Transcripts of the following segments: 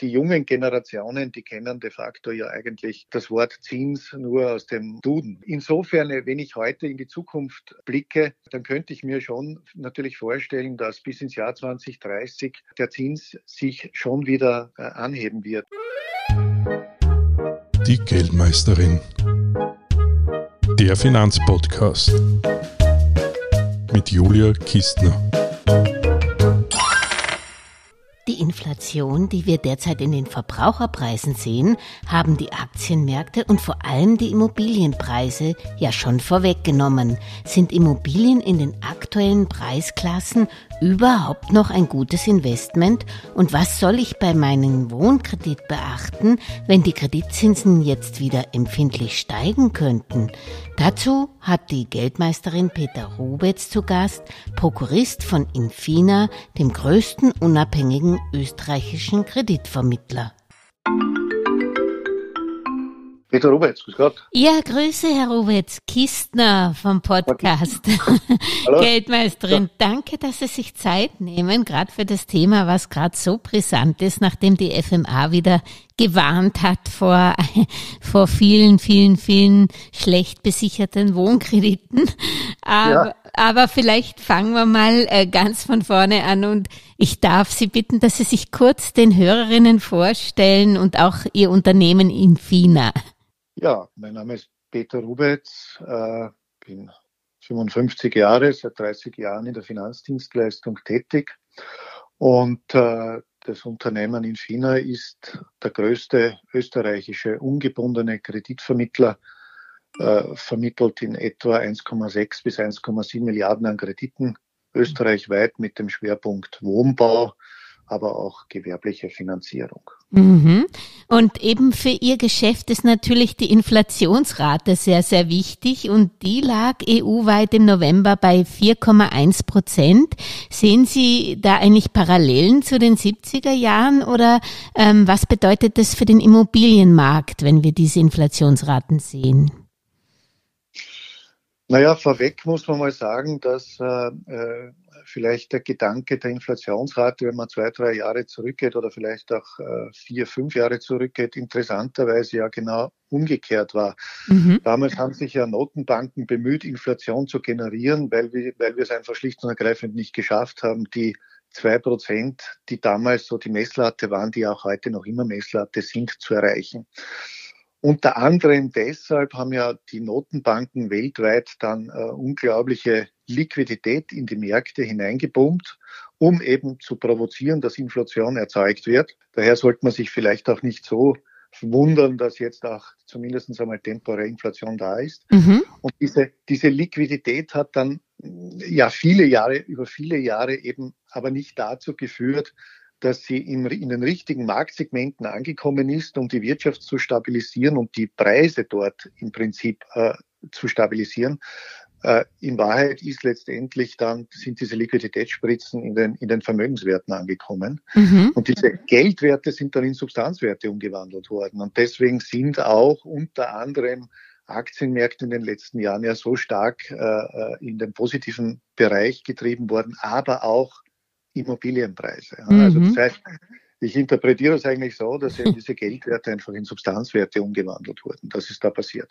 Die jungen Generationen, die kennen de facto ja eigentlich das Wort Zins nur aus dem Duden. Insofern, wenn ich heute in die Zukunft blicke, dann könnte ich mir schon natürlich vorstellen, dass bis ins Jahr 2030 der Zins sich schon wieder äh, anheben wird. Die Geldmeisterin. Der Finanzpodcast mit Julia Kistner. Die Inflation, die wir derzeit in den Verbraucherpreisen sehen, haben die Aktienmärkte und vor allem die Immobilienpreise ja schon vorweggenommen. Sind Immobilien in den aktuellen Preisklassen überhaupt noch ein gutes Investment? Und was soll ich bei meinem Wohnkredit beachten, wenn die Kreditzinsen jetzt wieder empfindlich steigen könnten? Dazu hat die Geldmeisterin Peter Rubetz zu Gast, Prokurist von Infina, dem größten unabhängigen österreichischen Kreditvermittler. Peter Rubetz, grüß Gott. Ja, Grüße, Herr Rubetz, Kistner vom Podcast. Hallo. Geldmeisterin, ja. danke, dass Sie sich Zeit nehmen, gerade für das Thema, was gerade so brisant ist, nachdem die FMA wieder gewarnt hat vor, vor vielen, vielen, vielen schlecht besicherten Wohnkrediten. Aber, ja. Aber vielleicht fangen wir mal äh, ganz von vorne an und ich darf Sie bitten, dass Sie sich kurz den Hörerinnen vorstellen und auch Ihr Unternehmen Infina. Ja, mein Name ist Peter Rubetz, äh, bin 55 Jahre, seit 30 Jahren in der Finanzdienstleistung tätig und äh, das Unternehmen in China ist der größte österreichische ungebundene Kreditvermittler, äh, vermittelt in etwa 1,6 bis 1,7 Milliarden an Krediten österreichweit mit dem Schwerpunkt Wohnbau, aber auch gewerbliche Finanzierung. Mhm. Und eben für Ihr Geschäft ist natürlich die Inflationsrate sehr, sehr wichtig und die lag EU-weit im November bei 4,1 Prozent. Sehen Sie da eigentlich Parallelen zu den 70er Jahren oder ähm, was bedeutet das für den Immobilienmarkt, wenn wir diese Inflationsraten sehen? Naja, vorweg muss man mal sagen, dass äh, äh, vielleicht der Gedanke der Inflationsrate, wenn man zwei, drei Jahre zurückgeht oder vielleicht auch äh, vier, fünf Jahre zurückgeht, interessanterweise ja genau umgekehrt war. Mhm. Damals haben sich ja Notenbanken bemüht, Inflation zu generieren, weil wir, weil wir es einfach schlicht und ergreifend nicht geschafft haben, die zwei Prozent, die damals so die Messlatte waren, die auch heute noch immer Messlatte sind, zu erreichen. Unter anderem deshalb haben ja die Notenbanken weltweit dann äh, unglaubliche Liquidität in die Märkte hineingepumpt, um eben zu provozieren, dass Inflation erzeugt wird. Daher sollte man sich vielleicht auch nicht so wundern, dass jetzt auch zumindest einmal temporäre Inflation da ist. Mhm. Und diese, diese Liquidität hat dann ja viele Jahre, über viele Jahre eben aber nicht dazu geführt, dass sie in, in den richtigen Marktsegmenten angekommen ist, um die Wirtschaft zu stabilisieren und die Preise dort im Prinzip äh, zu stabilisieren. Äh, in Wahrheit ist letztendlich dann, sind diese Liquiditätsspritzen in den, in den Vermögenswerten angekommen. Mhm. Und diese Geldwerte sind dann in Substanzwerte umgewandelt worden. Und deswegen sind auch unter anderem Aktienmärkte in den letzten Jahren ja so stark äh, äh in den positiven Bereich getrieben worden, aber auch Immobilienpreise. Mhm. Also das heißt, ich interpretiere es eigentlich so, dass eben diese Geldwerte einfach in Substanzwerte umgewandelt wurden. Das ist da passiert.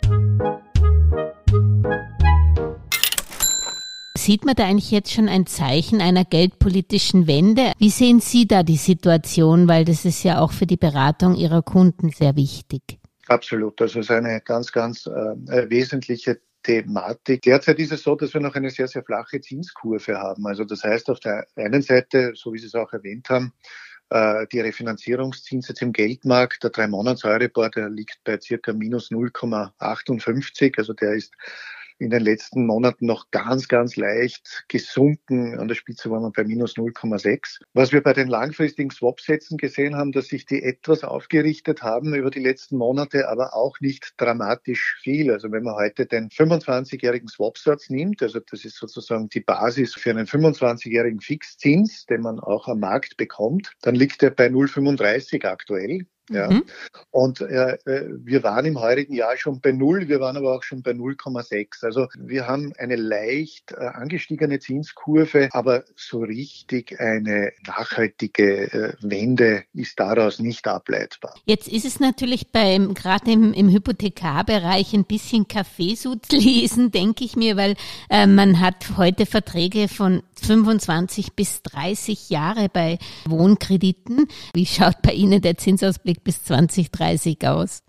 Sieht man da eigentlich jetzt schon ein Zeichen einer geldpolitischen Wende? Wie sehen Sie da die Situation? Weil das ist ja auch für die Beratung Ihrer Kunden sehr wichtig. Absolut. Das ist eine ganz, ganz äh, wesentliche Thematik. Derzeit ist es so, dass wir noch eine sehr, sehr flache Zinskurve haben. Also das heißt auf der einen Seite, so wie Sie es auch erwähnt haben, äh, die Refinanzierungszins jetzt im Geldmarkt, der drei Monats Euribor, der liegt bei circa minus 0,58. Also der ist in den letzten Monaten noch ganz, ganz leicht gesunken. An der Spitze waren wir bei minus 0,6. Was wir bei den langfristigen Swap-Sätzen gesehen haben, dass sich die etwas aufgerichtet haben über die letzten Monate, aber auch nicht dramatisch viel. Also wenn man heute den 25-jährigen Swap-Satz nimmt, also das ist sozusagen die Basis für einen 25-jährigen Fixzins, den man auch am Markt bekommt, dann liegt er bei 0,35 aktuell. Ja. Mhm. Und äh, äh, wir waren im heurigen Jahr schon bei null, wir waren aber auch schon bei 0,6. Also wir haben eine leicht äh, angestiegene Zinskurve, aber so richtig eine nachhaltige äh, Wende ist daraus nicht ableitbar. Jetzt ist es natürlich beim gerade im, im Hypothekarbereich ein bisschen Kaffeesud lesen, denke ich mir, weil äh, man hat heute Verträge von 25 bis 30 Jahre bei Wohnkrediten. Wie schaut bei Ihnen der Zinsausblick bis 2030 aus?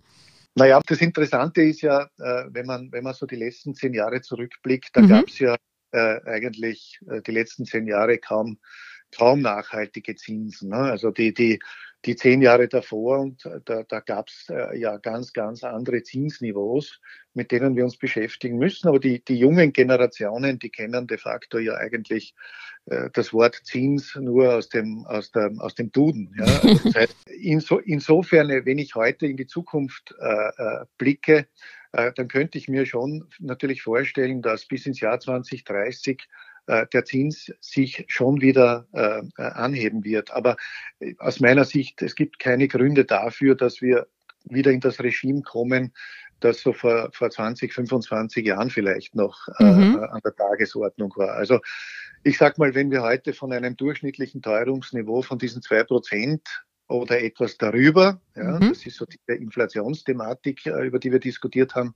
Naja, das Interessante ist ja, äh, wenn man, wenn man so die letzten zehn Jahre zurückblickt, da mhm. gab es ja äh, eigentlich äh, die letzten zehn Jahre kaum, kaum nachhaltige Zinsen. Ne? Also die, die, die zehn Jahre davor und äh, da, da gab es äh, ja ganz, ganz andere Zinsniveaus, mit denen wir uns beschäftigen müssen. Aber die, die jungen Generationen, die kennen de facto ja eigentlich äh, das Wort Zins nur aus dem, aus dem, aus dem Duden. Ja? Also das heißt, inso, insofern, wenn ich heute in die Zukunft äh, äh, blicke, äh, dann könnte ich mir schon natürlich vorstellen, dass bis ins Jahr 2030 äh, der Zins sich schon wieder äh, äh, anheben wird. Aber aus meiner Sicht, es gibt keine Gründe dafür, dass wir wieder in das Regime kommen, das so vor, vor 20, 25 Jahren vielleicht noch mhm. äh, an der Tagesordnung war. Also ich sag mal, wenn wir heute von einem durchschnittlichen Teuerungsniveau von diesen zwei Prozent oder etwas darüber. Ja, mhm. Das ist so die Inflationsthematik, äh, über die wir diskutiert haben.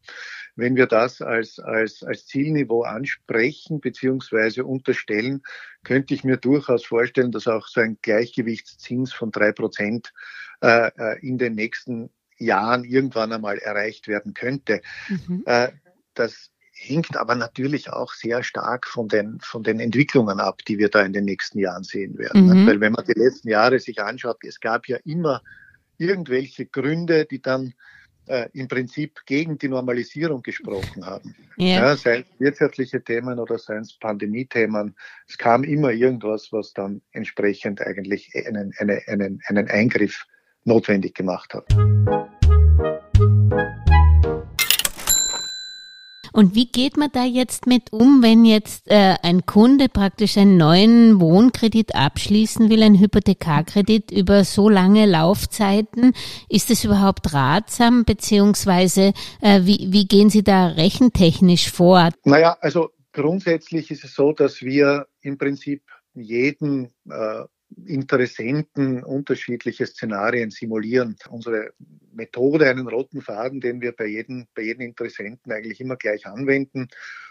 Wenn wir das als, als, als Zielniveau ansprechen beziehungsweise unterstellen, könnte ich mir durchaus vorstellen, dass auch so ein Gleichgewichtszins von drei Prozent äh, äh in den nächsten Jahren irgendwann einmal erreicht werden könnte. Mhm. Äh, das hängt aber natürlich auch sehr stark von den, von den Entwicklungen ab, die wir da in den nächsten Jahren sehen werden. Mhm. Weil wenn man die letzten Jahre sich anschaut, es gab ja immer irgendwelche Gründe, die dann äh, im Prinzip gegen die Normalisierung gesprochen haben. Yeah. Ja, seien es wirtschaftliche Themen oder seien es Pandemie-Themen. Es kam immer irgendwas, was dann entsprechend eigentlich einen, einen, einen, einen Eingriff notwendig gemacht hat. Und wie geht man da jetzt mit um, wenn jetzt äh, ein Kunde praktisch einen neuen Wohnkredit abschließen will, einen Hypothekarkredit über so lange Laufzeiten? Ist das überhaupt ratsam, beziehungsweise äh, wie, wie gehen Sie da rechentechnisch vor? Naja, also grundsätzlich ist es so, dass wir im Prinzip jeden äh, Interessenten unterschiedliche Szenarien simulieren. Unsere Methode, einen roten Faden, den wir bei jedem, bei jedem Interessenten eigentlich immer gleich anwenden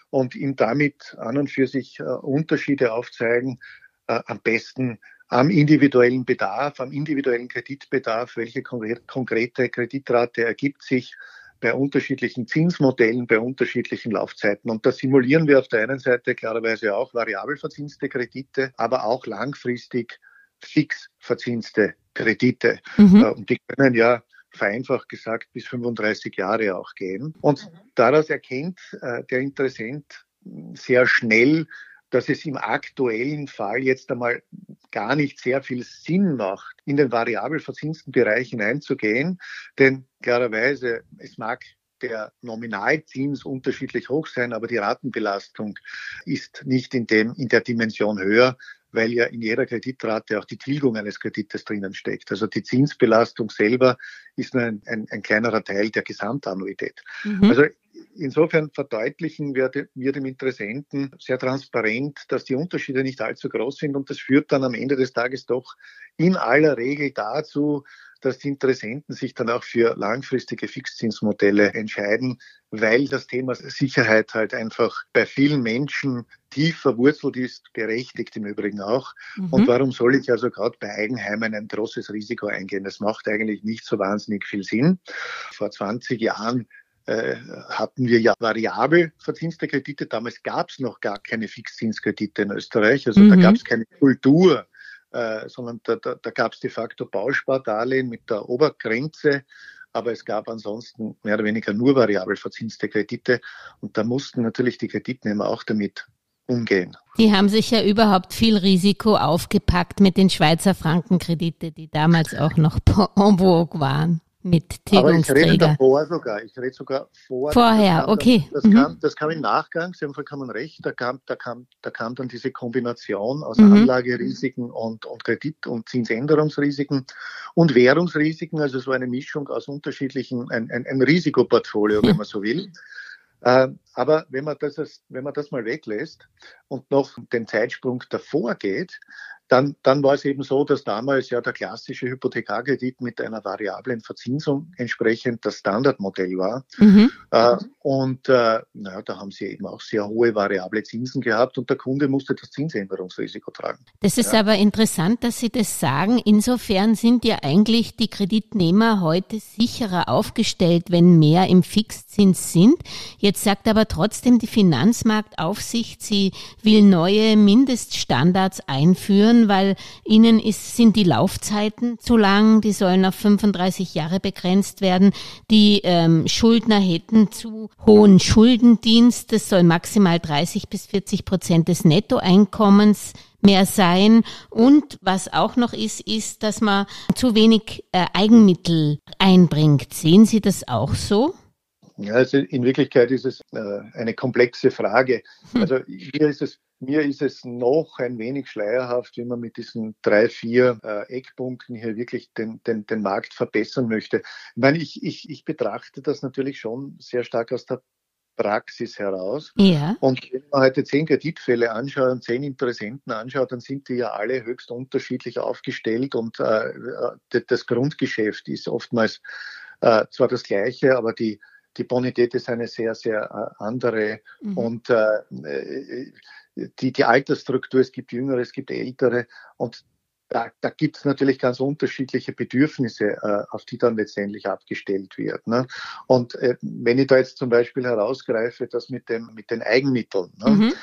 und ihm damit an und für sich äh, Unterschiede aufzeigen, äh, am besten am individuellen Bedarf, am individuellen Kreditbedarf, welche konkrete Kreditrate ergibt sich bei unterschiedlichen Zinsmodellen, bei unterschiedlichen Laufzeiten. Und da simulieren wir auf der einen Seite klarerweise auch variabel verzinste Kredite, aber auch langfristig fix verzinste Kredite. Mhm. Äh, und die können ja vereinfacht gesagt bis 35 Jahre auch gehen. Und daraus erkennt äh, der Interessent sehr schnell, dass es im aktuellen Fall jetzt einmal gar nicht sehr viel Sinn macht, in den variabel verzinsten Bereich hineinzugehen. Denn klarerweise, es mag der Nominalzins unterschiedlich hoch sein, aber die Ratenbelastung ist nicht in dem, in der Dimension höher, weil ja in jeder Kreditrate auch die Tilgung eines Kredites drinnen steckt. Also die Zinsbelastung selber ist nur ein, ein, ein kleinerer Teil der Gesamtannuität. Mhm. Also insofern verdeutlichen wir, wir dem Interessenten sehr transparent, dass die Unterschiede nicht allzu groß sind und das führt dann am Ende des Tages doch in aller Regel dazu, dass die Interessenten sich dann auch für langfristige Fixzinsmodelle entscheiden, weil das Thema Sicherheit halt einfach bei vielen Menschen tief verwurzelt ist, berechtigt im Übrigen auch. Mhm. Und warum soll ich also gerade bei Eigenheimen ein großes Risiko eingehen? Das macht eigentlich nicht so wahnsinnig viel Sinn. Vor 20 Jahren äh, hatten wir ja variabel verzinste Kredite. Damals gab es noch gar keine Fixzinskredite in Österreich. Also mhm. da gab es keine Kultur äh, sondern da, da, da gab es de facto Bauspardarlehen mit der Obergrenze, aber es gab ansonsten mehr oder weniger nur variabel verzinste Kredite und da mussten natürlich die Kreditnehmer auch damit umgehen. Die haben sich ja überhaupt viel Risiko aufgepackt mit den Schweizer Frankenkredite, die damals auch noch en vogue waren. Mit Tilgungsträger. Aber ich rede davor sogar. Ich rede sogar vor. Vorher, das okay. das, mhm. kam, das kam im Nachgang. Sie haben vollkommen recht. Da kam, da kam, da kam dann diese Kombination aus mhm. Anlagerisiken und, und Kredit- und Zinsänderungsrisiken und Währungsrisiken. Also so eine Mischung aus unterschiedlichen, ein, ein, ein Risikoportfolio, wenn man so will. Äh, aber wenn man, das, wenn man das mal weglässt und noch den Zeitsprung davor geht, dann, dann war es eben so, dass damals ja der klassische Hypothekarkredit mit einer variablen Verzinsung entsprechend das Standardmodell war. Mhm. Äh, und äh, naja, da haben sie eben auch sehr hohe variable Zinsen gehabt und der Kunde musste das Zinsänderungsrisiko tragen. Das ist ja. aber interessant, dass Sie das sagen. Insofern sind ja eigentlich die Kreditnehmer heute sicherer aufgestellt, wenn mehr im Fixzins sind. Jetzt sagt aber trotzdem die Finanzmarktaufsicht, sie will neue Mindeststandards einführen weil ihnen ist, sind die Laufzeiten zu lang, die sollen auf 35 Jahre begrenzt werden. Die ähm, Schuldner hätten zu hohen Schuldendienst, das soll maximal 30 bis 40 Prozent des Nettoeinkommens mehr sein. Und was auch noch ist, ist, dass man zu wenig äh, Eigenmittel einbringt. Sehen Sie das auch so? Ja, also in Wirklichkeit ist es äh, eine komplexe Frage. Hm. Also hier ist es mir ist es noch ein wenig schleierhaft, wie man mit diesen drei, vier äh, Eckpunkten hier wirklich den, den, den Markt verbessern möchte. Ich meine, ich, ich, ich betrachte das natürlich schon sehr stark aus der Praxis heraus. Ja. Und wenn man heute zehn Kreditfälle anschaut und zehn Interessenten anschaut, dann sind die ja alle höchst unterschiedlich aufgestellt und äh, äh das Grundgeschäft ist oftmals äh, zwar das gleiche, aber die, die Bonität ist eine sehr, sehr äh, andere. Mhm. Und äh, äh die, die Altersstruktur, es gibt Jüngere, es gibt Ältere und da, da gibt es natürlich ganz unterschiedliche Bedürfnisse, äh, auf die dann letztendlich abgestellt wird. Ne? Und äh, wenn ich da jetzt zum Beispiel herausgreife, das mit, dem, mit den Eigenmitteln, ne? Mhm.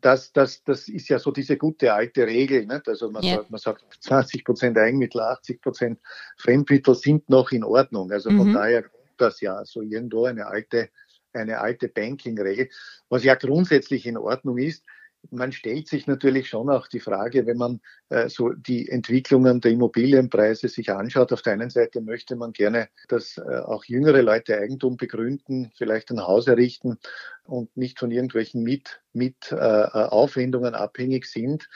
Das, das, das ist ja so diese gute alte Regel. Nicht? Also man, yeah. sagt, man sagt 20 Prozent Eigenmittel, 80 Prozent Fremdmittel sind noch in Ordnung. Also von mhm. daher kommt das ja so irgendwo eine alte eine alte Banking-Regel, was ja grundsätzlich in Ordnung ist. Man stellt sich natürlich schon auch die Frage, wenn man äh, so die Entwicklungen der Immobilienpreise sich anschaut. Auf der einen Seite möchte man gerne, dass äh, auch jüngere Leute Eigentum begründen, vielleicht ein Haus errichten und nicht von irgendwelchen Mit, mit äh, äh Aufwendungen abhängig sind.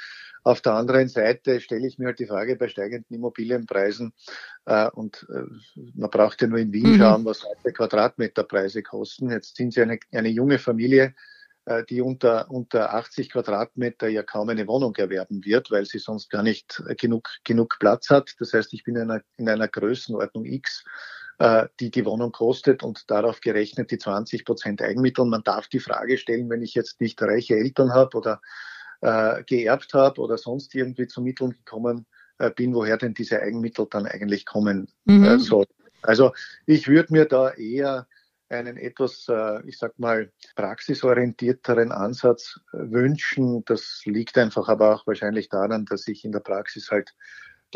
Auf der anderen Seite stelle ich mir halt die Frage bei steigenden Immobilienpreisen, äh, und äh, man braucht ja nur in Wien mhm. schauen, was heute Quadratmeterpreise kosten. Jetzt sind Sie eine, eine junge Familie, äh, die unter, unter 80 Quadratmeter ja kaum eine Wohnung erwerben wird, weil sie sonst gar nicht genug, genug Platz hat. Das heißt, ich bin in einer, in einer Größenordnung X äh, die die Wohnung kostet und darauf gerechnet die 20 Prozent Eigenmittel. Man darf die Frage stellen, wenn ich jetzt nicht reiche Eltern habe oder äh, geerbt habe oder sonst irgendwie zu Mitteln gekommen äh, bin, woher denn diese Eigenmittel dann eigentlich kommen mhm. äh, sollen. Also ich würde mir da eher einen etwas, äh, ich sag mal, praxisorientierteren Ansatz äh, wünschen. Das liegt einfach aber auch wahrscheinlich daran, dass ich in der Praxis halt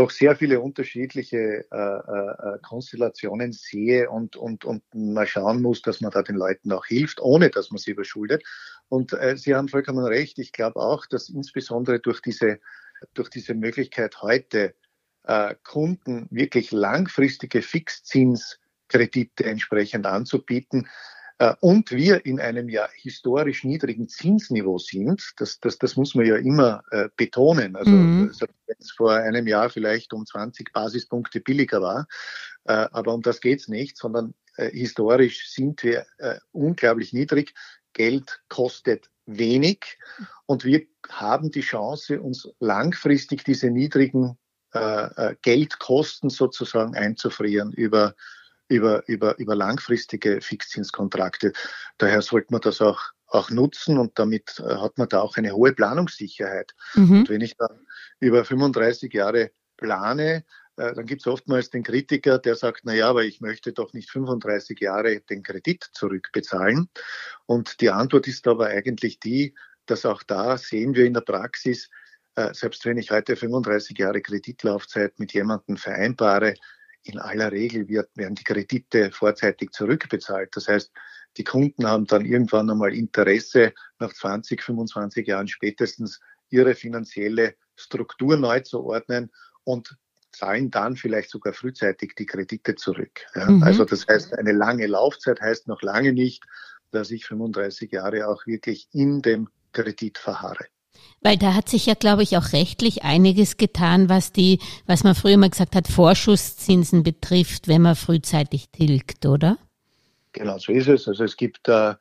doch sehr viele unterschiedliche äh, äh, Konstellationen sehe und, und, und mal schauen muss, dass man da den Leuten auch hilft, ohne dass man sie überschuldet. Und äh, Sie haben vollkommen recht. Ich glaube auch, dass insbesondere durch diese, durch diese Möglichkeit heute äh, Kunden wirklich langfristige Fixzinskredite entsprechend anzubieten, äh, und wir in einem ja historisch niedrigen Zinsniveau sind, das, das, das muss man ja immer äh, betonen. Also mhm. wenn es vor einem Jahr vielleicht um 20 Basispunkte billiger war, äh, aber um das geht's nicht, sondern äh, historisch sind wir äh, unglaublich niedrig. Geld kostet wenig und wir haben die Chance, uns langfristig diese niedrigen äh, Geldkosten sozusagen einzufrieren über über, über, über langfristige Fixzinskontrakte. Daher sollte man das auch, auch nutzen und damit äh, hat man da auch eine hohe Planungssicherheit. Mhm. Und wenn ich dann über 35 Jahre plane, äh, dann gibt es oftmals den Kritiker, der sagt, na ja, aber ich möchte doch nicht 35 Jahre den Kredit zurückbezahlen. Und die Antwort ist aber eigentlich die, dass auch da sehen wir in der Praxis, äh, selbst wenn ich heute 35 Jahre Kreditlaufzeit mit jemandem vereinbare, in aller Regel wird, werden die Kredite vorzeitig zurückbezahlt. Das heißt, die Kunden haben dann irgendwann einmal Interesse, nach 20, 25 Jahren spätestens ihre finanzielle Struktur neu zu ordnen und zahlen dann vielleicht sogar frühzeitig die Kredite zurück. Ja? Mhm. Also das heißt, eine lange Laufzeit heißt noch lange nicht, dass ich 35 Jahre auch wirklich in dem Kredit verharre. Weil da hat sich ja, glaube ich, auch rechtlich einiges getan, was die, was man früher mal gesagt hat, Vorschusszinsen betrifft, wenn man frühzeitig tilgt, oder? Genau, so ist es. Also es gibt äh,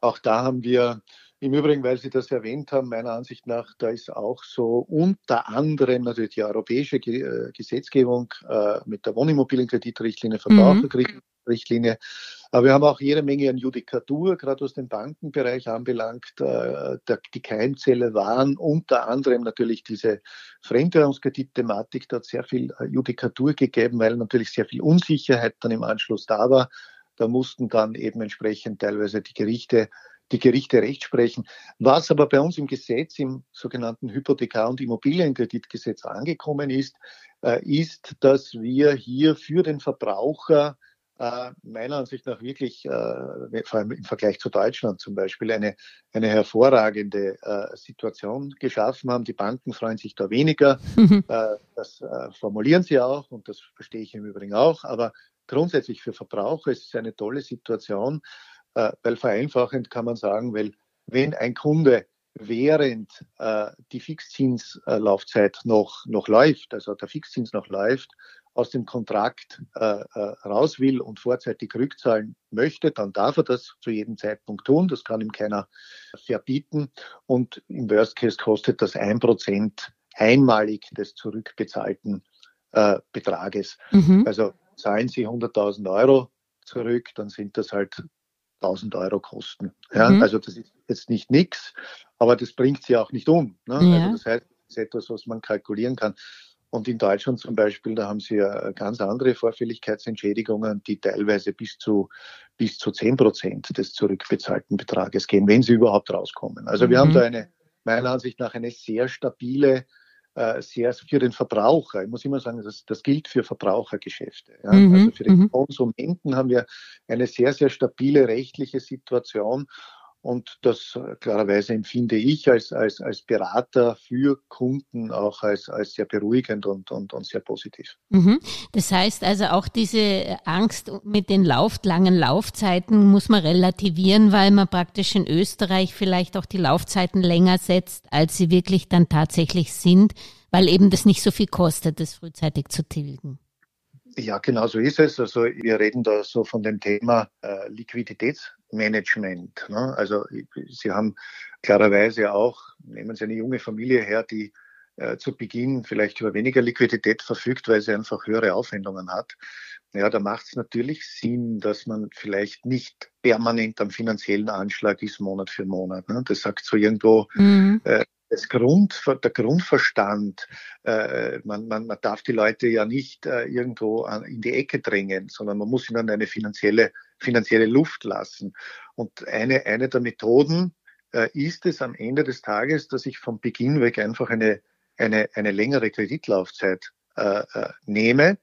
auch da haben wir im Übrigen, weil Sie das erwähnt haben, meiner Ansicht nach, da ist auch so unter anderem natürlich die europäische äh, Gesetzgebung äh, mit der Wohnimmobilienkreditrichtlinie, Verbraucherkreditrichtlinie. Mhm. Aber wir haben auch jede Menge an Judikatur, gerade aus dem Bankenbereich anbelangt. Äh, der, die Keimzelle waren unter anderem natürlich diese Fremdwährungskreditthematik. Da hat sehr viel Judikatur gegeben, weil natürlich sehr viel Unsicherheit dann im Anschluss da war. Da mussten dann eben entsprechend teilweise die Gerichte die Gerichte Recht sprechen. Was aber bei uns im Gesetz, im sogenannten Hypothekar- und Immobilienkreditgesetz angekommen ist, äh, ist, dass wir hier für den Verbraucher äh, meiner Ansicht nach wirklich, äh, vor allem im Vergleich zu Deutschland zum Beispiel, eine, eine hervorragende Situation geschaffen haben. Die Banken freuen sich da weniger. Mhm. das formulieren sie auch und das verstehe ich im Übrigen auch. Aber grundsätzlich für Verbraucher ist es eine tolle Situation, äh, weil vereinfachend kann man sagen, weil wenn ein Kunde während äh, die Fixzinslaufzeit noch, noch läuft, also der Fixzins noch läuft, aus dem Kontrakt äh, äh, raus will und vorzeitig rückzahlen möchte, dann darf er das zu jedem Zeitpunkt tun. Das kann ihm keiner verbieten. Und im Worst Case kostet das ein Prozent einmalig des zurückbezahlten äh, Betrages. Mhm. Also zahlen Sie 100.000 Euro zurück, dann sind das halt 1000 Euro kosten. Ja, mhm. Also das ist jetzt nicht nichts, aber das bringt sie auch nicht um. Ne? Ja. Also das heißt, das ist etwas, was man kalkulieren kann. Und in Deutschland zum Beispiel, da haben sie ja ganz andere Vorfälligkeitsentschädigungen, die teilweise bis zu, bis zu 10 Prozent des zurückbezahlten Betrages gehen, wenn sie überhaupt rauskommen. Also wir haben mhm. da eine, meiner Ansicht nach, eine sehr stabile sehr für den Verbraucher. Ich muss immer sagen, das, das gilt für Verbrauchergeschäfte. Ja. Mhm. Also für den mhm. Konsumenten haben wir eine sehr, sehr stabile rechtliche Situation. Und das äh, klarerweise empfinde ich als, als, als Berater für Kunden auch als, als sehr beruhigend und, und, und sehr positiv. Mhm. Das heißt also auch diese Angst mit den Lauf, langen Laufzeiten muss man relativieren, weil man praktisch in Österreich vielleicht auch die Laufzeiten länger setzt, als sie wirklich dann tatsächlich sind, weil eben das nicht so viel kostet, das frühzeitig zu tilgen. Ja, genau so ist es. Also wir reden da so von dem Thema äh, Liquiditätsmanagement. Ne? Also Sie haben klarerweise auch, nehmen Sie eine junge Familie her, die äh, zu Beginn vielleicht über weniger Liquidität verfügt, weil sie einfach höhere Aufwendungen hat. Ja, da macht es natürlich Sinn, dass man vielleicht nicht permanent am finanziellen Anschlag ist, Monat für Monat. Ne? Das sagt so irgendwo, mhm. äh, das Grund, der Grundverstand, äh, man, man, man darf die Leute ja nicht äh, irgendwo an, in die Ecke drängen, sondern man muss ihnen eine finanzielle, finanzielle Luft lassen. Und eine, eine der Methoden äh, ist es am Ende des Tages, dass ich vom Beginn weg einfach eine, eine, eine längere Kreditlaufzeit äh, äh, nehme.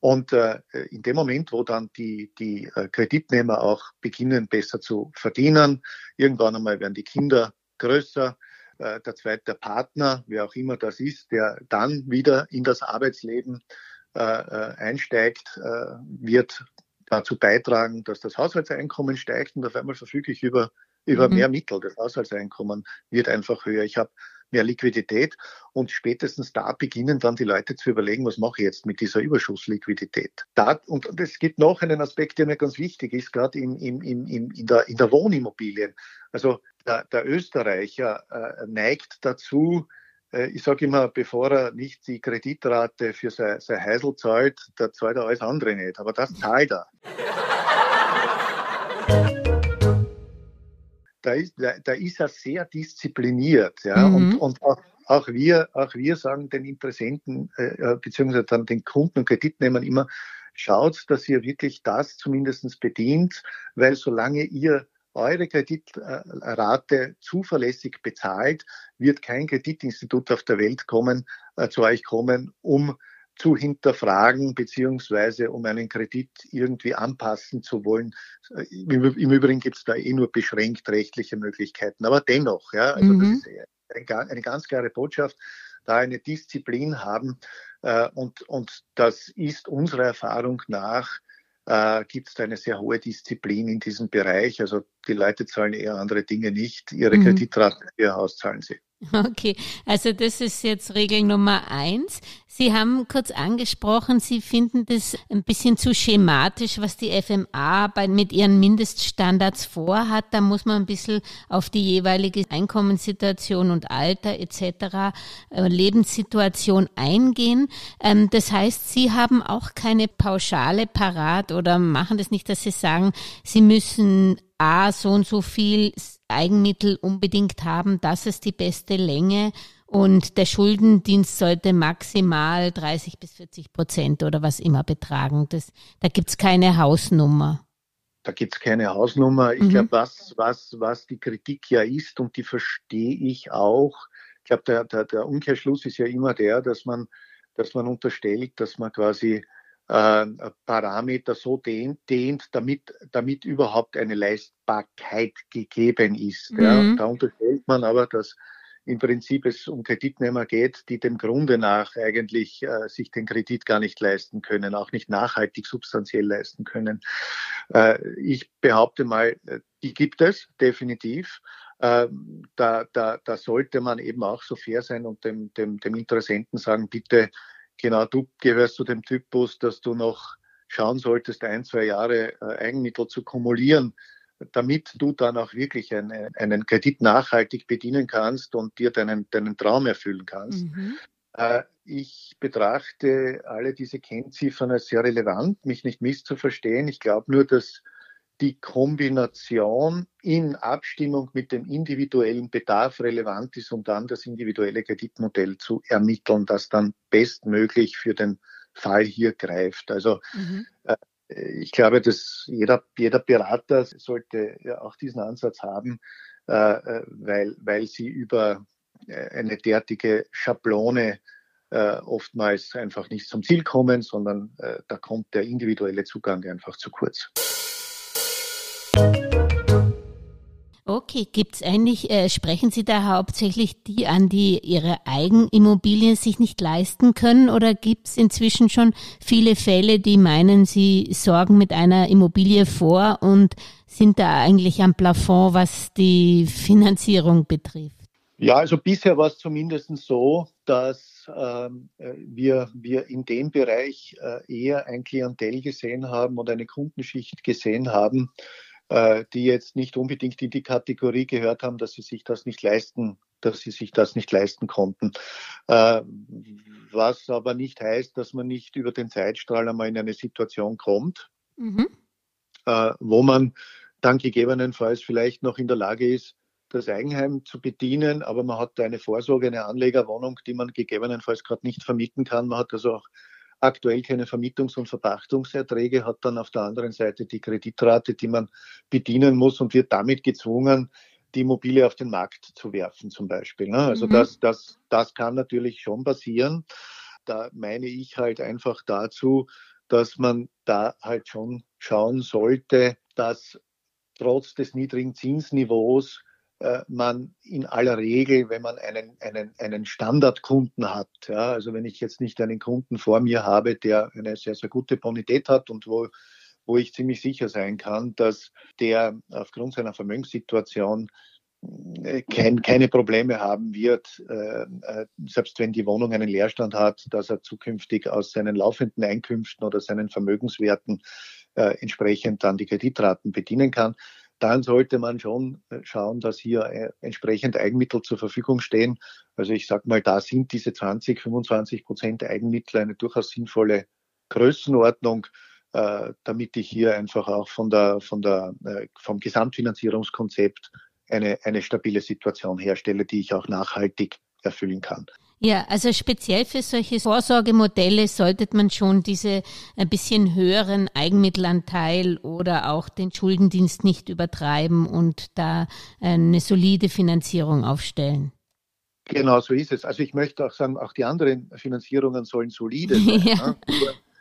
Und äh, in dem Moment, wo dann die, die äh, Kreditnehmer auch beginnen, besser zu verdienen, irgendwann einmal werden die Kinder größer, äh, der zweite Partner, wer auch immer das ist, der dann wieder in das Arbeitsleben äh, äh, einsteigt, äh, wird dazu beitragen, dass das Haushaltseinkommen steigt und auf einmal verfüge ich über, über mhm. mehr Mittel. Das Haushaltseinkommen wird einfach höher. Ich habe mehr Liquidität und spätestens da beginnen dann die Leute zu überlegen, was mache ich jetzt mit dieser Überschussliquidität. Da, und es gibt noch einen Aspekt, der mir ganz wichtig ist, gerade in, in, in, in, der, in der Wohnimmobilien. Also der, der Österreicher äh, neigt dazu, ich sage immer, bevor er nicht die Kreditrate für sein, sein Heisel zahlt, da zahlt er alles andere nicht. Aber das zahlt er. da ist, da, da ist er sehr diszipliniert. Ja? Mhm. Und, und auch, auch, wir, auch wir sagen den Interessenten äh, äh, beziehungsweise dann den Kunden und Kreditnehmern immer, schaut, dass ihr wirklich das zumindestens bedient, weil solange ihr eure Kreditrate zuverlässig bezahlt, wird kein Kreditinstitut auf der Welt kommen, äh, zu euch kommen, um zu hinterfragen, beziehungsweise um einen Kredit irgendwie anpassen zu wollen. Im, Übrigen gibt es da eh nur beschränkt rechtliche Möglichkeiten, aber dennoch, ja, also mhm. das ist eine, eine ganz klare Botschaft, da eine Disziplin haben, Äh, und, und das ist unserer Erfahrung nach äh, gibt es eine sehr hohe Disziplin in diesem Bereich. Also die Leute zahlen eher andere Dinge nicht. Ihre mhm. Kreditraten, ihr Haus zahlen sie. Okay, also das ist jetzt Regel Nummer eins. Sie haben kurz angesprochen, Sie finden das ein bisschen zu schematisch, was die FMA bei, mit ihren Mindeststandards vorhat. Da muss man ein bisschen auf die jeweilige Einkommenssituation und Alter etc., äh, Lebenssituation eingehen. Ähm, das heißt, Sie haben auch keine Pauschale parat oder machen das nicht, dass Sie sagen, Sie müssen A, so und so viel Eigenmittel unbedingt haben, das ist die beste Länge und der Schuldendienst sollte maximal 30 bis 40 Prozent oder was immer betragen. Das, da gibt's keine Hausnummer. Da gibt's keine Hausnummer. Ich mhm. glaube, was, was, was die Kritik ja ist, und die verstehe ich auch, ich glaube, der, der, der Umkehrschluss ist ja immer der, dass man, dass man unterstellt, dass man quasi äh, Parameter so dehnt, dehnt damit, damit überhaupt eine Leistbarkeit gegeben ist. Mhm. Ja. Da unterstellt man aber, dass im Prinzip es um Kreditnehmer geht, die dem Grunde nach eigentlich äh, sich den Kredit gar nicht leisten können, auch nicht nachhaltig substanziell leisten können. Äh, ich behaupte mal, äh, die gibt es definitiv. Äh, da, da, da sollte man eben auch so fair sein und dem, dem, dem Interessenten sagen, bitte genau du gehörst zu dem Typus, dass du noch schauen solltest, ein, zwei Jahre äh, Eigenmittel zu kumulieren, damit du dann auch wirklich eine, einen Kredit nachhaltig bedienen kannst und dir deinen, deinen Traum erfüllen kannst. Mhm. Äh, ich betrachte alle diese Kennziffern als sehr relevant, mich nicht misszuverstehen. Ich glaube nur, dass die Kombination in Abstimmung mit dem individuellen Bedarf relevant ist, um dann das individuelle Kreditmodell zu ermitteln, das dann bestmöglich für den Fall hier greift. Also mhm. äh, ich glaube, dass jeder, jeder Berater sollte ja auch diesen Ansatz haben, äh, äh weil, weil sie über eine derartige Schablone äh, oftmals einfach nicht zum Ziel kommen, sondern äh, da kommt der individuelle Zugang einfach zu kurz. Okay, gibt's eigentlich, äh, sprechen Sie da hauptsächlich die an, die ihre Eigenimmobilien sich nicht leisten können oder gibt's inzwischen schon viele Fälle, die meinen, sie sorgen mit einer Immobilie vor und sind da eigentlich am Plafond, was die Finanzierung betrifft? Ja, also bisher war es zumindest so, dass ähm, äh, wir, wir in dem Bereich äh, eher ein Klientel gesehen haben und eine Kundenschicht gesehen haben, die jetzt nicht unbedingt in die Kategorie gehört haben, dass sie sich das nicht leisten, dass sie sich das nicht leisten konnten. Äh, was aber nicht heißt, dass man nicht über den Zeitstrahl einmal in eine Situation kommt, mhm. äh, wo man dann gegebenenfalls vielleicht noch in der Lage ist, das Eigenheim zu bedienen, aber man hat eine Vorsorge, eine Anlegerwohnung, die man gegebenenfalls gerade nicht vermieten kann. Man hat also auch aktuell keine Vermietungs- und Verpachtungserträge, hat dann auf der anderen Seite die Kreditrate, die man bedienen muss und wird damit gezwungen, die Immobilie auf den Markt zu werfen zum Beispiel. Ne? Also mhm. das, das, das kann natürlich schon passieren. Da meine ich halt einfach dazu, dass man da halt schon schauen sollte, dass trotz des niedrigen Zinsniveaus man in aller Regel, wenn man einen, einen, einen Standardkunden hat, ja, also wenn ich jetzt nicht einen Kunden vor mir habe, der eine sehr, sehr gute Bonität hat und wo, wo ich ziemlich sicher sein kann, dass der aufgrund seiner Vermögenssituation äh, kein, keine Probleme haben wird, äh, äh, selbst wenn die Wohnung einen Leerstand hat, dass er zukünftig aus seinen laufenden Einkünften oder seinen Vermögenswerten äh, entsprechend dann die Kreditraten bedienen kann dann sollte man schon äh, schauen, dass hier äh, entsprechend Eigenmittel zur Verfügung stehen. Also ich sage mal, da sind diese 20, 25 Prozent Eigenmittel eine durchaus sinnvolle Größenordnung, äh, damit ich hier einfach auch von der, von der, vom Gesamtfinanzierungskonzept eine, eine stabile Situation herstelle, die ich auch nachhaltig erfüllen kann. Ja, also speziell für solche Vorsorgemodelle sollte man schon diese ein bisschen höheren Eigenmittelanteil oder auch den Schuldendienst nicht übertreiben und da eine solide Finanzierung aufstellen. Genau, so ist es. Also ich möchte auch sagen, auch die anderen Finanzierungen sollen solide sein. ja.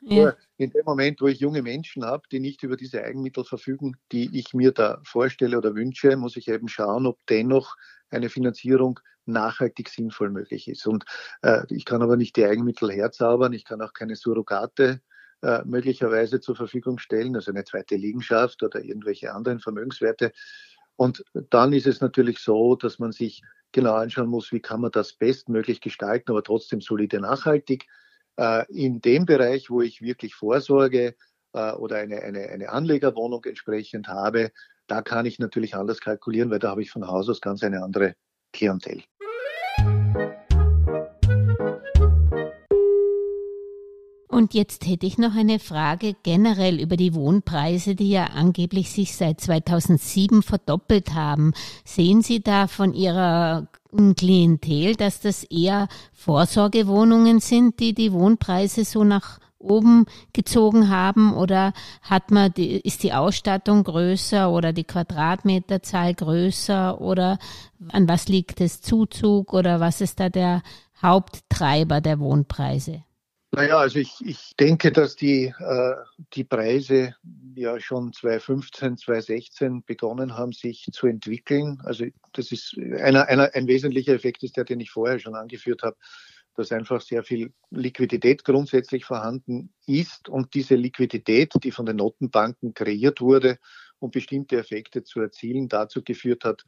Nur, ja. in dem Moment, wo ich junge Menschen habe, die nicht über diese Eigenmittel verfügen, die ich mir da vorstelle oder wünsche, muss ich eben schauen, ob dennoch eine Finanzierung nachhaltig sinnvoll möglich ist. Und äh, ich kann aber nicht die Eigenmittel herzaubern, ich kann auch keine Surrogate äh, möglicherweise zur Verfügung stellen, also eine zweite Liegenschaft oder irgendwelche anderen Vermögenswerte. Und dann ist es natürlich so, dass man sich genau anschauen muss, wie kann man das bestmöglich gestalten, aber trotzdem solide nachhaltig. Äh, in dem Bereich, wo ich wirklich vorsorge äh, oder eine, eine, eine Anlegerwohnung entsprechend habe, da kann ich natürlich anders kalkulieren, weil da habe ich von Haus aus ganz eine andere Klientel. Und jetzt hätte ich noch eine Frage generell über die Wohnpreise, die ja angeblich sich seit 2007 verdoppelt haben. Sehen Sie da von Ihrer Klientel, dass das eher Vorsorgewohnungen sind, die die Wohnpreise so nach oben gezogen haben oder hat man die, ist die Ausstattung größer oder die Quadratmeterzahl größer oder an was liegt es Zuzug oder was ist da der Haupttreiber der Wohnpreise? Naja, also ich, ich denke, dass die, äh, die Preise ja schon 2015, 2016 begonnen haben, sich zu entwickeln. Also das ist einer, einer, ein wesentlicher Effekt ist der, den ich vorher schon angeführt habe, dass einfach sehr viel Liquidität grundsätzlich vorhanden ist und diese Liquidität, die von den Notenbanken kreiert wurde, um bestimmte Effekte zu erzielen, dazu geführt hat,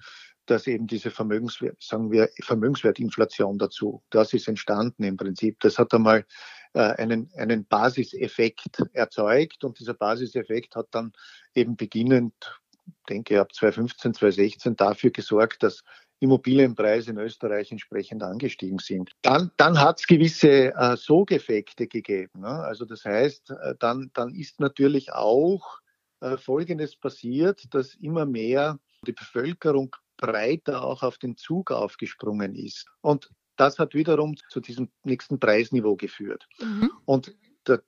dass eben diese Vermögenswert, sagen wir, Vermögenswertinflation dazu, das ist entstanden im Prinzip. Das hat einmal einen, einen Basiseffekt erzeugt und dieser Basiseffekt hat dann eben beginnend, denke ich, ab 2015, 2016 dafür gesorgt, dass Immobilienpreise in Österreich entsprechend angestiegen sind. Dann, dann hat es gewisse äh, Sogeffekte gegeben. Ne? Also das heißt, äh, dann, dann ist natürlich auch äh, Folgendes passiert, dass immer mehr die Bevölkerung breiter auch auf den Zug aufgesprungen ist. Und das hat wiederum zu diesem nächsten Preisniveau geführt. Mhm. Und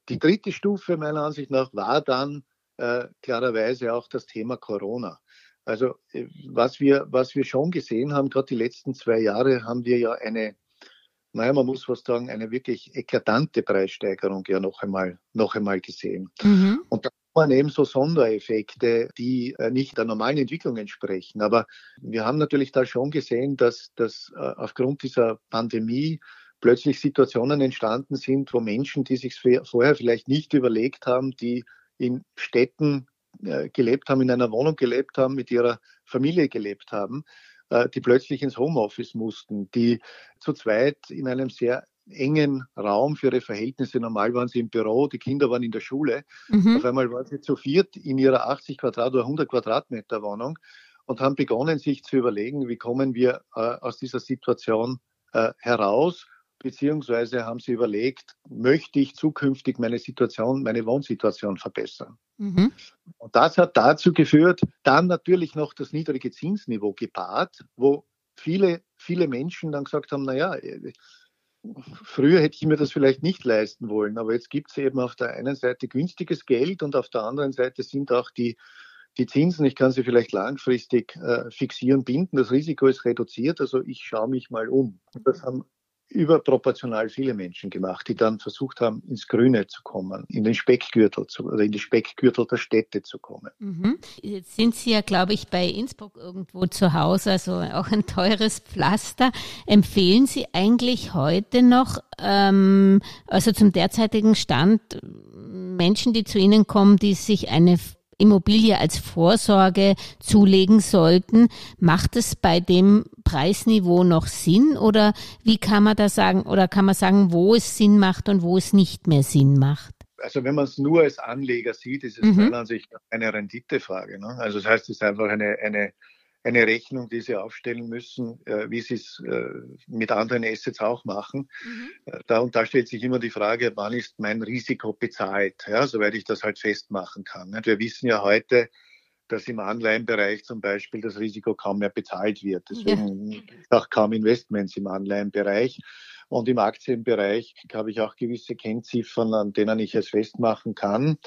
die dritte Stufe meiner Ansicht nach war dann äh, klarerweise auch das Thema Corona. Also äh, was wir, was wir schon gesehen haben, gerade die letzten zwei Jahre, haben wir ja eine, naja, man muss was sagen, eine wirklich eklatante Preissteigerung ja noch einmal, noch einmal gesehen. Mhm. Und man eben so Sondereffekte, die äh, nicht der normalen Entwicklung entsprechen. Aber wir haben natürlich da schon gesehen, dass, dass äh, aufgrund dieser Pandemie plötzlich Situationen entstanden sind, wo Menschen, die sich vorher vielleicht nicht überlegt haben, die in Städten äh, gelebt haben, in einer Wohnung gelebt haben, mit ihrer Familie gelebt haben, die plötzlich ins Homeoffice mussten, die zu zweit in einem sehr engen Raum für ihre Verhältnisse. Normal waren sie im Büro, die Kinder waren in der Schule. Mhm. Auf einmal waren sie zu viert in ihrer 80 Quadrat oder 100 Quadratmeter Wohnung und haben begonnen, sich zu überlegen, wie kommen wir äh, aus dieser Situation äh, heraus, beziehungsweise haben sie überlegt, möchte ich zukünftig meine Situation, meine Wohnsituation verbessern. Mhm. Und das hat dazu geführt, dann natürlich noch das niedrige Zinsniveau gepaart, wo viele, viele Menschen dann gesagt haben, naja, früher hätte ich mir das vielleicht nicht leisten wollen, aber jetzt gibt es eben auf der einen Seite günstiges Geld und auf der anderen Seite sind auch die, die Zinsen, ich kann sie vielleicht langfristig äh, fixieren, binden, das Risiko ist reduziert, also ich schaue mich mal um. Das haben überproportional viele Menschen gemacht, die dann versucht haben, ins Grüne zu kommen, in den Speckgürtel zu, oder in die Speckgürtel der Städte zu kommen. Mhm. Jetzt sind Sie ja, glaube ich, bei Innsbruck irgendwo zu Hause, also auch ein teures Pflaster. Empfehlen Sie eigentlich heute noch, ähm, also zum derzeitigen Stand, Menschen, die zu Ihnen kommen, die sich eine Immobilie als Vorsorge zulegen sollten. Macht es bei dem Preisniveau noch Sinn oder wie kann man da sagen oder kann man sagen, wo es Sinn macht und wo es nicht mehr Sinn macht? Also wenn man es nur als Anleger sieht, ist es mhm. Ansicht nach eine Renditefrage. Ne? Also das heißt, es ist einfach eine, eine eine Rechnung, die sie aufstellen müssen, äh, wie sie es äh, mit anderen Assets auch machen. Mhm. Äh, da, und da stellt sich immer die Frage, wann ist mein Risiko bezahlt, ja, soweit ich das halt festmachen kann. Nicht? Wir wissen ja heute, dass im Anleihenbereich zum Beispiel das Risiko kaum mehr bezahlt wird. Deswegen ja. auch kaum Investments im Anleihenbereich. Und im Aktienbereich habe ich auch gewisse Kennziffern, an denen ich es festmachen kann.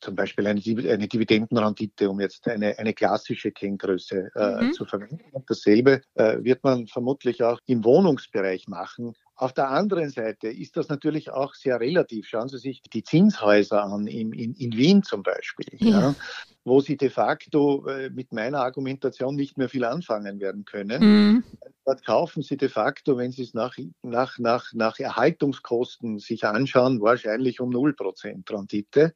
Zum Beispiel eine, eine Dividendenrendite, um jetzt eine, eine klassische Kenngröße äh, mhm. zu verwenden. Und dasselbe äh, wird man vermutlich auch im Wohnungsbereich machen. Auf der anderen Seite ist das natürlich auch sehr relativ. Schauen Sie sich die Zinshäuser an, in, in, in Wien zum Beispiel. Ja. ja. Wo sie de facto äh, mit meiner Argumentation nicht mehr viel anfangen werden können. Mhm. Dort kaufen sie de facto, wenn sie es nach, nach, nach, nach Erhaltungskosten sich anschauen, wahrscheinlich um 0% Rendite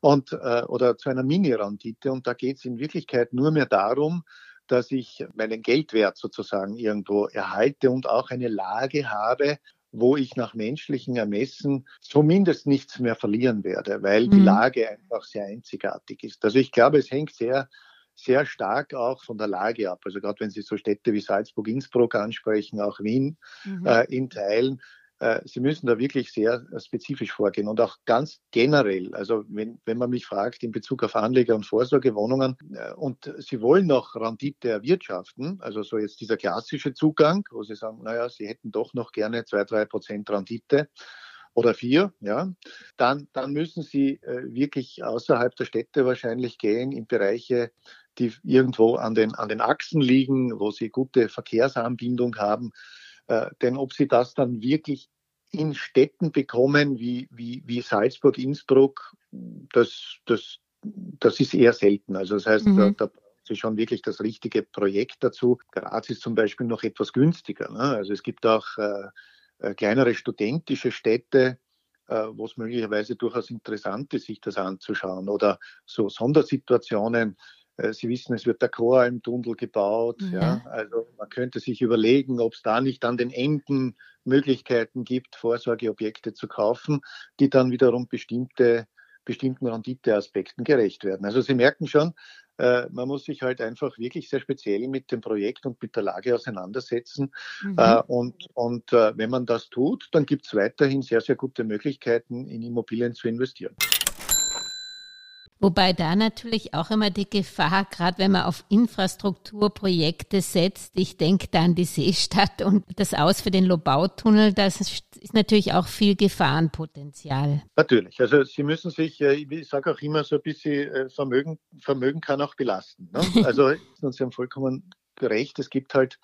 und, äh, oder zu einer Mini-Rendite. Und da geht es in Wirklichkeit nur mehr darum, dass ich meinen Geldwert sozusagen irgendwo erhalte und auch eine Lage habe, wo ich nach menschlichen Ermessen zumindest nichts mehr verlieren werde, weil mhm. die Lage einfach sehr einzigartig ist. Also ich glaube, es hängt sehr sehr stark auch von der Lage ab. Also gerade wenn Sie so Städte wie Salzburg, Innsbruck ansprechen, auch Wien mhm. äh, in Teilen, Sie müssen da wirklich sehr äh, spezifisch vorgehen und auch ganz generell. Also wenn, wenn man mich fragt in Bezug auf Anleger- und Vorsorgewohnungen äh, und Sie wollen noch Rendite erwirtschaften, also so jetzt dieser klassische Zugang, wo Sie sagen, naja, Sie hätten doch noch gerne zwei, drei Prozent Rendite oder vier, ja, dann, dann müssen Sie äh, wirklich außerhalb der Städte wahrscheinlich gehen in Bereiche, die irgendwo an den, an den Achsen liegen, wo Sie gute Verkehrsanbindung haben, äh, denn ob sie das dann wirklich in Städten bekommen wie, wie, wie Salzburg, Innsbruck, das, das, das ist eher selten. Also das heißt, mhm. da, da braucht sie schon wirklich das richtige Projekt dazu. Graz ist zum Beispiel noch etwas günstiger. Ne? Also es gibt auch äh, äh kleinere studentische Städte, äh, wo es möglicherweise durchaus interessant ist, sich das anzuschauen. Oder so Sondersituationen, Sie wissen, es wird der Choralmtunnel gebaut. Mhm. Ja. Also man könnte sich überlegen, ob es da nicht an den Enden Möglichkeiten gibt, Vorsorgeobjekte zu kaufen, die dann wiederum bestimmte, bestimmten Renditeaspekten gerecht werden. Also Sie merken schon, äh, man muss sich halt einfach wirklich sehr speziell mit dem Projekt und mit der Lage auseinandersetzen. Mhm. Äh, und und äh, wenn man das tut, dann gibt es weiterhin sehr, sehr gute Möglichkeiten, in Immobilien zu investieren. Wobei da natürlich auch immer die Gefahr, gerade wenn man auf Infrastrukturprojekte setzt, ich denke da an die Seestadt und das Aus für den Lobautunnel, das ist natürlich auch viel Gefahrenpotenzial. Natürlich. Also Sie müssen sich, äh, ich sage auch immer so ein bisschen, äh, Vermögen, Vermögen kann auch belasten. Ne? Also Sie haben vollkommen recht, es gibt halt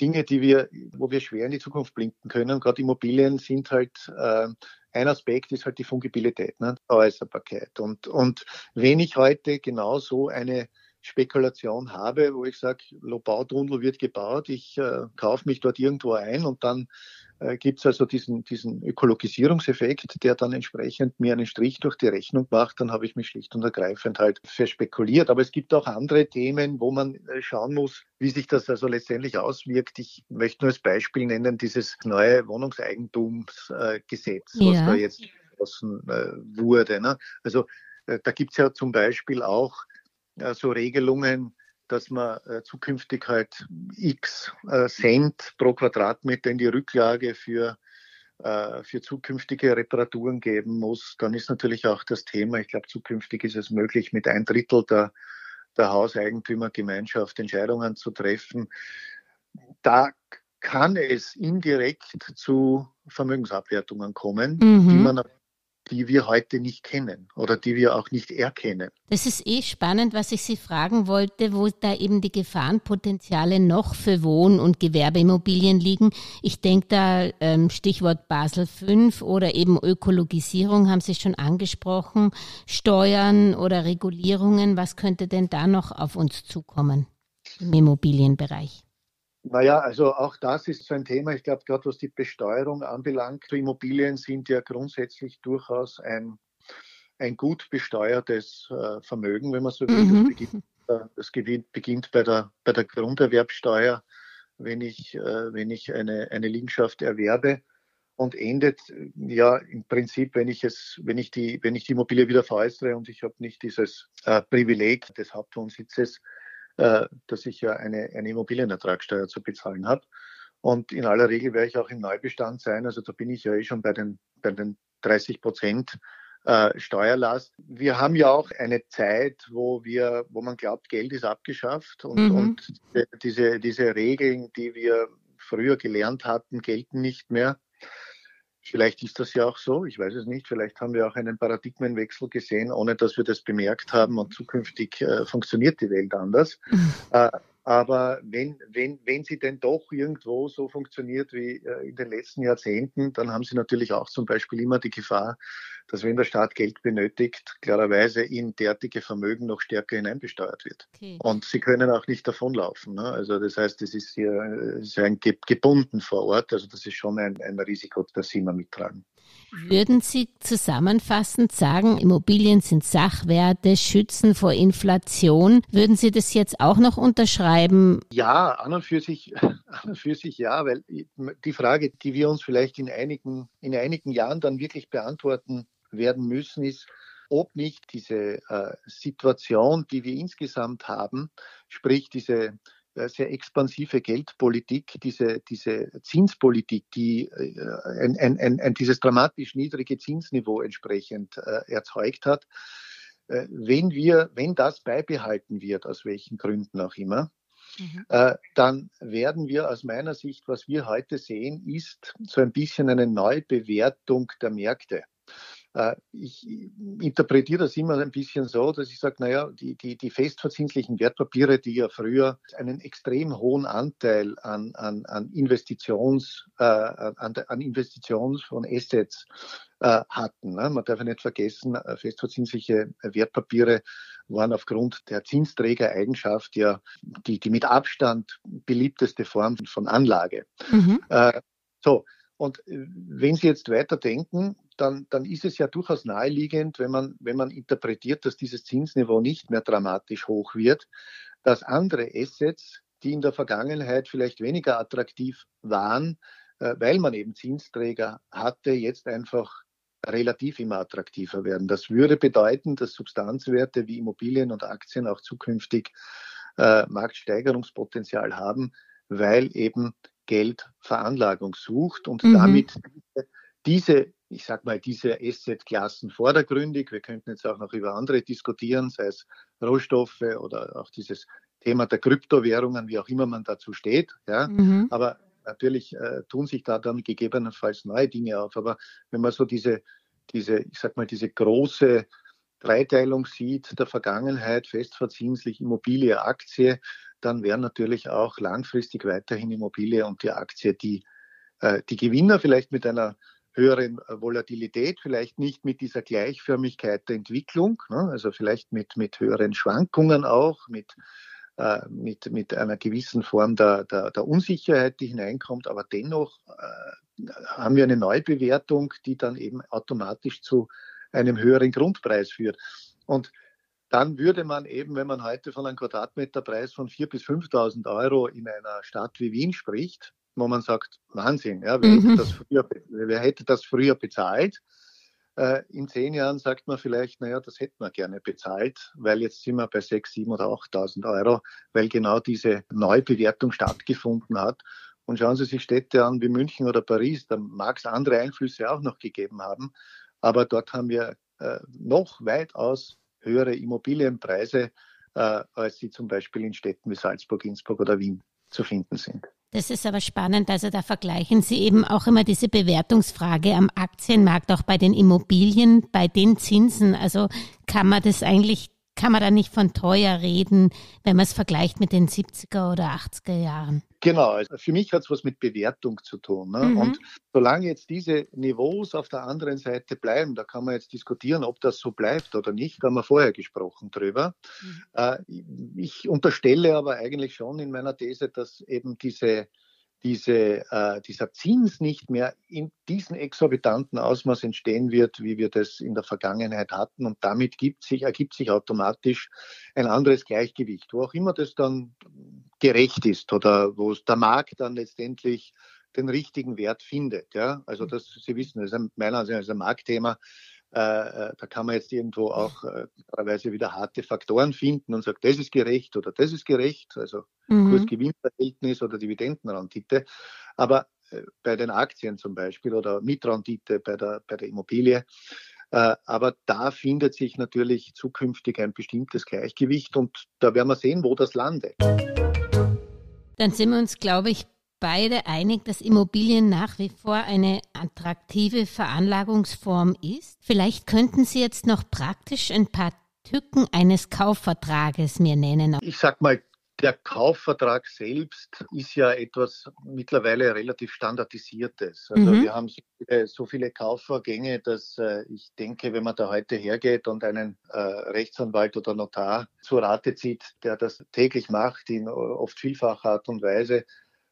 Dinge, die wir, wo wir schwer in die Zukunft blinken können. Gerade Immobilien sind halt äh, ein Aspekt ist halt die Fungibilität, ne? Äußerbarkeit. Und, und wenn ich heute genau so eine Spekulation habe, wo ich sage, Lobautunnel wird gebaut, ich äh, kaufe mich dort irgendwo ein und dann äh, gibt es also diesen, diesen Ökologisierungseffekt, der dann entsprechend mir einen Strich durch die Rechnung macht, dann habe ich mich schlicht und ergreifend halt verspekuliert. Aber es gibt auch andere Themen, wo man äh, schauen muss, wie sich das also letztendlich auswirkt. Ich möchte nur als Beispiel nennen, dieses neue Wohnungseigentumsgesetz, ja. was da jetzt beschlossen äh, wurde. Ne? Also äh, da gibt es ja zum Beispiel auch äh, so Regelungen, dass man äh, zukünftig halt x äh, Cent pro Quadratmeter in die Rücklage für, äh, für zukünftige Reparaturen geben muss. Dann ist natürlich auch das Thema, ich glaube, zukünftig ist es möglich, mit ein Drittel der, der Hauseigentümergemeinschaft Entscheidungen zu treffen. Da kann es indirekt zu Vermögensabwertungen kommen, mhm. die man die wir heute nicht kennen oder die wir auch nicht erkennen. Das ist eh spannend, was ich Sie fragen wollte, wo da eben die Gefahrenpotenziale noch für Wohn- und Gewerbeimmobilien liegen. Ich denke da ähm, Stichwort Basel V oder eben Ökologisierung haben Sie schon angesprochen, Steuern oder Regulierungen. Was könnte denn da noch auf uns zukommen im Immobilienbereich? Naja, also auch das ist so ein Thema. Ich glaube, gerade was die Besteuerung anbelangt, Immobilien sind ja grundsätzlich durchaus ein, ein gut besteuertes äh, Vermögen, wenn man so will. Mhm. Das, beginnt, äh, das beginnt bei der, bei der Grunderwerbsteuer, wenn ich, äh, wenn ich eine, eine Liegenschaft erwerbe und endet ja im Prinzip, wenn ich es, wenn ich die, wenn ich die Immobilie wieder veräußere und ich habe nicht dieses äh, Privileg des Hauptwohnsitzes, äh, dass ich ja eine, eine Immobilienertragssteuer zu bezahlen habe. Und in aller Regel werde ich auch im Neubestand sein. Also da bin ich ja eh schon bei den, bei den 30 Prozent äh, Steuerlast. Wir haben ja auch eine Zeit, wo wir, wo man glaubt, Geld ist abgeschafft und, mhm. und diese, diese Regeln, die wir früher gelernt hatten, gelten nicht mehr. Vielleicht ist das ja auch so, ich weiß es nicht. Vielleicht haben wir auch einen Paradigmenwechsel gesehen, ohne dass wir das bemerkt haben und zukünftig äh, funktioniert die Welt anders. äh, aber wenn, wenn, wenn sie denn doch irgendwo so funktioniert wie äh, in den letzten Jahrzehnten, dann haben sie natürlich auch zum Beispiel immer die Gefahr, dass wenn der Staat Geld benötigt, klarerweise in derartige Vermögen noch stärker hineinbesteuert wird. Okay. Und sie können auch nicht davonlaufen. Ne? Also das heißt, es ist hier ist ein gebunden vor Ort. Also das ist schon ein, ein Risiko, das sie immer mittragen. Würden Sie zusammenfassend sagen, Immobilien sind Sachwerte, schützen vor Inflation? Würden Sie das jetzt auch noch unterschreiben? Ja, an und für sich, an und für sich ja, weil die Frage, die wir uns vielleicht in einigen, in einigen Jahren dann wirklich beantworten werden müssen, ist, ob nicht diese äh, Situation, die wir insgesamt haben, sprich diese äh, sehr expansive Geldpolitik, diese, diese Zinspolitik, die äh, ein, ein, ein, dieses dramatisch niedrige Zinsniveau entsprechend äh, erzeugt hat, wenn wir, wenn das beibehalten wird, aus welchen Gründen auch immer, mhm. dann werden wir aus meiner Sicht, was wir heute sehen, ist so ein bisschen eine Neubewertung der Märkte. Äh, ich interpretiere das immer ein bisschen so, dass ich sage, naja, die, die, die festverzinslichen Wertpapiere, die ja früher einen extrem hohen Anteil an, an, an Investitions, äh, an, an Investitions von Assets äh, hatten. Ne? Man darf ja nicht vergessen, äh, festverzinsliche Wertpapiere waren aufgrund der Zinsträgereigenschaft ja die, die mit Abstand beliebteste Form von Anlage. Mhm. Äh, so, und äh, wenn Sie jetzt weiter denken, dann, dann ist es ja durchaus naheliegend, wenn man, wenn man interpretiert, dass dieses Zinsniveau nicht mehr dramatisch hoch wird, dass andere Assets, die in der Vergangenheit vielleicht weniger attraktiv waren, äh, weil man eben Zinsträger hatte, jetzt einfach relativ immer attraktiver werden. Das würde bedeuten, dass Substanzwerte wie Immobilien und Aktien auch zukünftig äh, Marktsteigerungspotenzial haben, weil eben Geldveranlagung sucht und mhm. damit diese, ich sag mal, diese Asset-Klassen vordergründig, wir könnten jetzt auch noch über andere diskutieren, sei es Rohstoffe oder auch dieses Thema der Kryptowährungen, wie auch immer man dazu steht, ja, mhm. aber natürlich äh, tun sich da dann gegebenenfalls neue Dinge auf, aber wenn man so diese, diese, ich sag mal, diese große Dreiteilung sieht der Vergangenheit, festverzinslich Immobilie, Aktie, dann wären natürlich auch langfristig weiterhin Immobilie und die Aktie die, äh, die Gewinner vielleicht mit einer höheren äh, Volatilität, vielleicht nicht mit dieser Gleichförmigkeit der Entwicklung, ne? also vielleicht mit, mit höheren Schwankungen auch, mit, äh, mit, mit einer gewissen Form der, der, der Unsicherheit, die hineinkommt, aber dennoch haben wir eine Neubewertung, die dann eben automatisch zu einem höheren Grundpreis führt. Und dann würde man eben, wenn man heute von einem Quadratmeterpreis von 4.000 bis 5.000 Euro in einer Stadt wie Wien spricht, wo man sagt, Wahnsinn, ja, wer, mhm. hätte, das früher, wer hätte das früher bezahlt? Äh, in zehn Jahren sagt man vielleicht, naja, das hätten wir gerne bezahlt, weil jetzt sind wir bei 6.000, 7.000 oder 8.000 Euro, weil genau diese Neubewertung stattgefunden hat. Und schauen Sie sich Städte an wie München oder Paris, da mag es andere Einflüsse auch noch gegeben haben, aber dort haben wir äh, noch weitaus höhere Immobilienpreise, äh, als sie zum Beispiel in Städten wie Salzburg, Innsbruck oder Wien zu finden sind. Das ist aber spannend. Also da vergleichen Sie eben auch immer diese Bewertungsfrage am Aktienmarkt, auch bei den Immobilien, bei den Zinsen. Also kann man das eigentlich kann man da nicht von teuer reden, wenn man es vergleicht mit den 70er oder 80er Jahren. Genau, also für mich hat es was mit Bewertung zu tun. Ne? Mhm. Und solange jetzt diese Niveaus auf der anderen Seite bleiben, da kann man jetzt diskutieren, ob das so bleibt oder nicht, da haben wir vorher gesprochen drüber. Mhm. Äh, ich unterstelle aber eigentlich schon in meiner These, dass eben diese diese, äh, dieser Zins nicht mehr in diesem exorbitanten Ausmaß entstehen wird, wie wir das in der Vergangenheit hatten. Und damit sich, ergibt sich automatisch ein anderes Gleichgewicht, wo auch immer das dann gerecht ist oder wo der Markt dann letztendlich den richtigen Wert findet. Ja? Also das, Sie wissen, das ist ein, meiner Ansicht nach ein Marktthema. Äh, äh, da kann man jetzt irgendwo auch äh, teilweise wieder harte Faktoren finden und sagt, das ist gerecht oder das ist gerecht, also mhm. Kurs-Gewinn-Verhältnis oder Dividendenrendite. Aber äh, bei den Aktien zum Beispiel oder Mitrendite bei der, bei der Immobilie, äh, aber da findet sich natürlich zukünftig ein bestimmtes Gleichgewicht und da werden wir sehen, wo das landet. Dann sind wir uns, glaube ich, beide einig, dass Immobilien nach wie vor eine attraktive Veranlagungsform ist. Vielleicht könnten Sie jetzt noch praktisch ein paar Tücken eines Kaufvertrages mir nennen. Ich sag mal, der Kaufvertrag selbst ist ja etwas mittlerweile relativ standardisiertes. Also mhm. wir haben so viele, so viele, Kaufvorgänge, dass äh, ich denke, wenn man da heute hergeht und einen äh, Rechtsanwalt oder Notar zur Rate zieht, der das täglich macht, in oft vielfacher Art und Weise,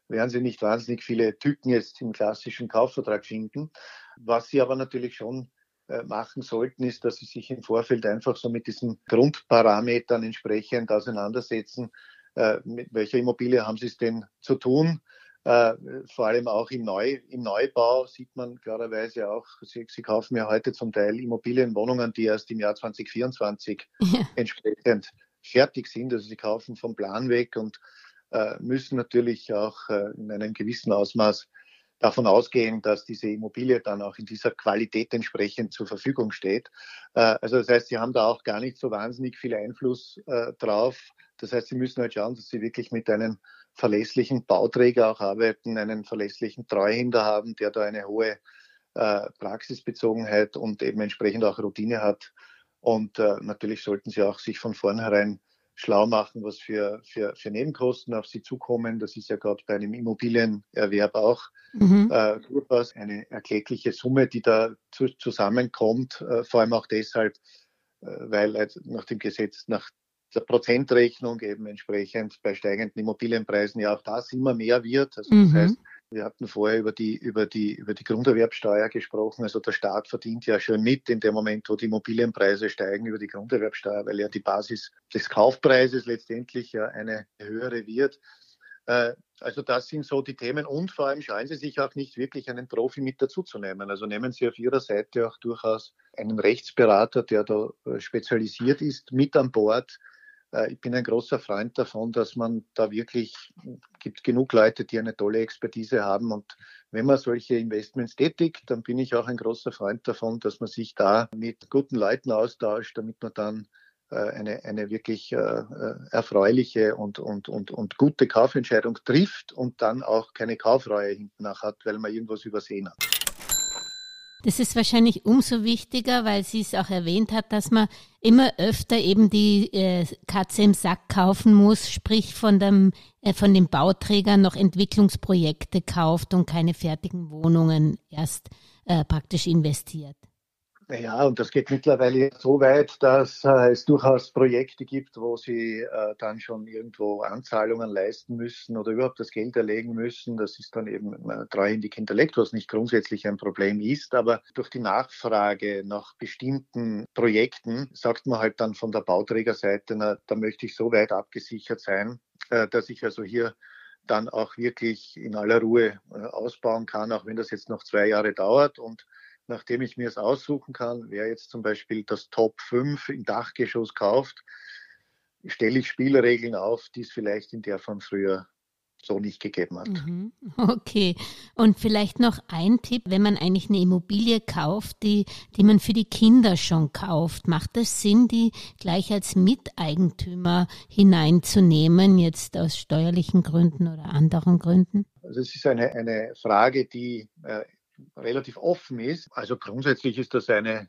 werden Sie nicht wahnsinnig viele Tücken jetzt im klassischen Kaufvertrag finden. Was Sie aber natürlich schon äh, machen sollten, ist, dass Sie sich im Vorfeld einfach so mit diesen Grundparametern entsprechend auseinandersetzen, äh, mit welcher Immobilie haben Sie es denn zu tun? Äh, vor allem auch im, Neu, im Neubau sieht man klarerweise auch, Sie, Sie, kaufen ja heute zum Teil Immobilienwohnungen, die erst im Jahr 2024 ja. entsprechend fertig sind. Also Sie kaufen vom Plan weg und äh, müssen natürlich auch äh, in einem gewissen Ausmaß davon ausgehen, dass diese Immobilie dann auch in dieser Qualität entsprechend zur Verfügung steht. Äh, also das heißt, sie haben da auch gar nicht so wahnsinnig viel Einfluss äh, drauf. Das heißt, sie müssen halt schauen, dass sie wirklich mit einem verlässlichen Bauträger auch arbeiten, einen verlässlichen Treuhänder haben, der da eine hohe äh, Praxisbezogenheit und eben entsprechend auch Routine hat. Und natürlich sollten sie auch sich von vornherein schlau machen, was für, für, für Nebenkosten auf sie zukommen. Das ist ja gerade bei einem Immobilienerwerb auch mhm. äh, durchaus eine erklägliche Summe, die da zu, zusammenkommt, äh, vor allem auch deshalb, äh, weil halt nach dem Gesetz, nach der Prozentrechnung eben entsprechend bei steigenden Immobilienpreisen ja auch das immer mehr wird. Also das mhm. heißt, wir hatten vorher über die, über die, über die Grunderwerbsteuer gesprochen. Also der Staat verdient ja schon mit in dem Moment, wo die Immobilienpreise steigen über die Grunderwerbsteuer, weil ja die Basis des Kaufpreises letztendlich ja eine höhere wird. Äh, also das sind so die Themen und vor allem scheuen Sie sich auch nicht wirklich einen Profi mit dazuzunehmen. Also nehmen Sie auf Ihrer Seite auch durchaus einen Rechtsberater, der da äh, spezialisiert ist, mit an Bord, ich bin ein großer Freund davon, dass man da wirklich, gibt genug Leute, die eine tolle Expertise haben und wenn man solche Investments tätigt, dann bin ich auch ein großer Freund davon, dass man sich da mit guten Leuten austauscht, damit man dann äh, eine, eine wirklich äh, erfreuliche und, und, und, und gute Kaufentscheidung trifft und dann auch keine Kaufreue hinten nach hat, weil man irgendwas übersehen hat. Das ist wahrscheinlich umso wichtiger, weil sie es auch erwähnt hat, dass man immer öfter eben die äh, Katze im Sack kaufen muss, sprich von dem äh, von den Bauträgern noch Entwicklungsprojekte kauft und keine fertigen Wohnungen erst äh, praktisch investiert. Ja, und das geht mittlerweile so weit, dass äh, es durchaus Projekte gibt, wo sie äh, dann schon irgendwo Anzahlungen leisten müssen oder überhaupt das Geld erlegen müssen. Das ist dann eben äh, treuhändig hinterlegt, was nicht grundsätzlich ein Problem ist. Aber durch die Nachfrage nach bestimmten Projekten sagt man halt dann von der Bauträgerseite, na, da möchte ich so weit abgesichert sein, äh, dass ich also hier dann auch wirklich in aller Ruhe äh, ausbauen kann, auch wenn das jetzt noch zwei Jahre dauert und nachdem ich mir es aussuchen kann, wer jetzt zum Beispiel das Top 5 im Dachgeschoss kauft, stelle ich Spielregeln auf, die es vielleicht in der von früher so nicht gegeben hat. Mhm. Okay. Und vielleicht noch ein Tipp, wenn man eigentlich eine Immobilie kauft, die, die man für die Kinder schon kauft, macht es Sinn, die gleich als Miteigentümer hineinzunehmen, jetzt aus steuerlichen Gründen oder anderen Gründen? Also es ist eine, eine Frage, die äh, relativ offen ist. Also grundsätzlich ist das eine,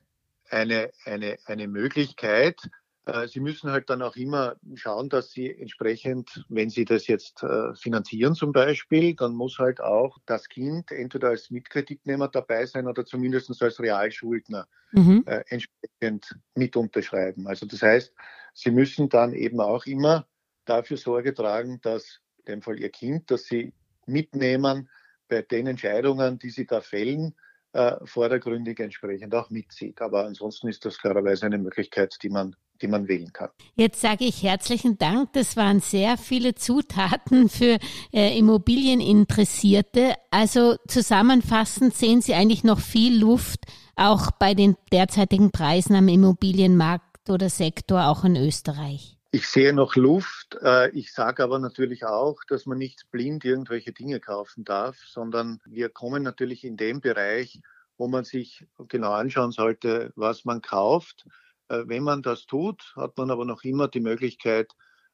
eine, eine, eine Möglichkeit. Äh, Sie müssen halt dann auch immer schauen, dass Sie entsprechend, wenn Sie das jetzt äh, finanzieren zum Beispiel, dann muss halt auch das Kind entweder als Mitkreditnehmer dabei sein oder zumindest als Realschuldner mhm. Äh, entsprechend mit unterschreiben. Also das heißt, Sie müssen dann eben auch immer dafür Sorge tragen, dass in dem Fall Ihr Kind, dass Sie mitnehmen, bei den Entscheidungen, die sie da fällen, äh, vordergründig entsprechend auch mitzieht. Aber ansonsten ist das klarerweise eine Möglichkeit, die man die man wählen kann. Jetzt sage ich herzlichen Dank. Das waren sehr viele Zutaten für äh, Immobilieninteressierte. Also zusammenfassend sehen Sie eigentlich noch viel Luft, auch bei den derzeitigen Preisen am Immobilienmarkt oder Sektor, auch in Österreich. Ich sehe noch Luft. Äh, ich sage aber natürlich auch, dass man nicht blind irgendwelche Dinge kaufen darf, sondern wir kommen natürlich in dem Bereich, wo man sich genau anschauen sollte, was man kauft. Äh, wenn man das tut, hat man aber noch immer die Möglichkeit,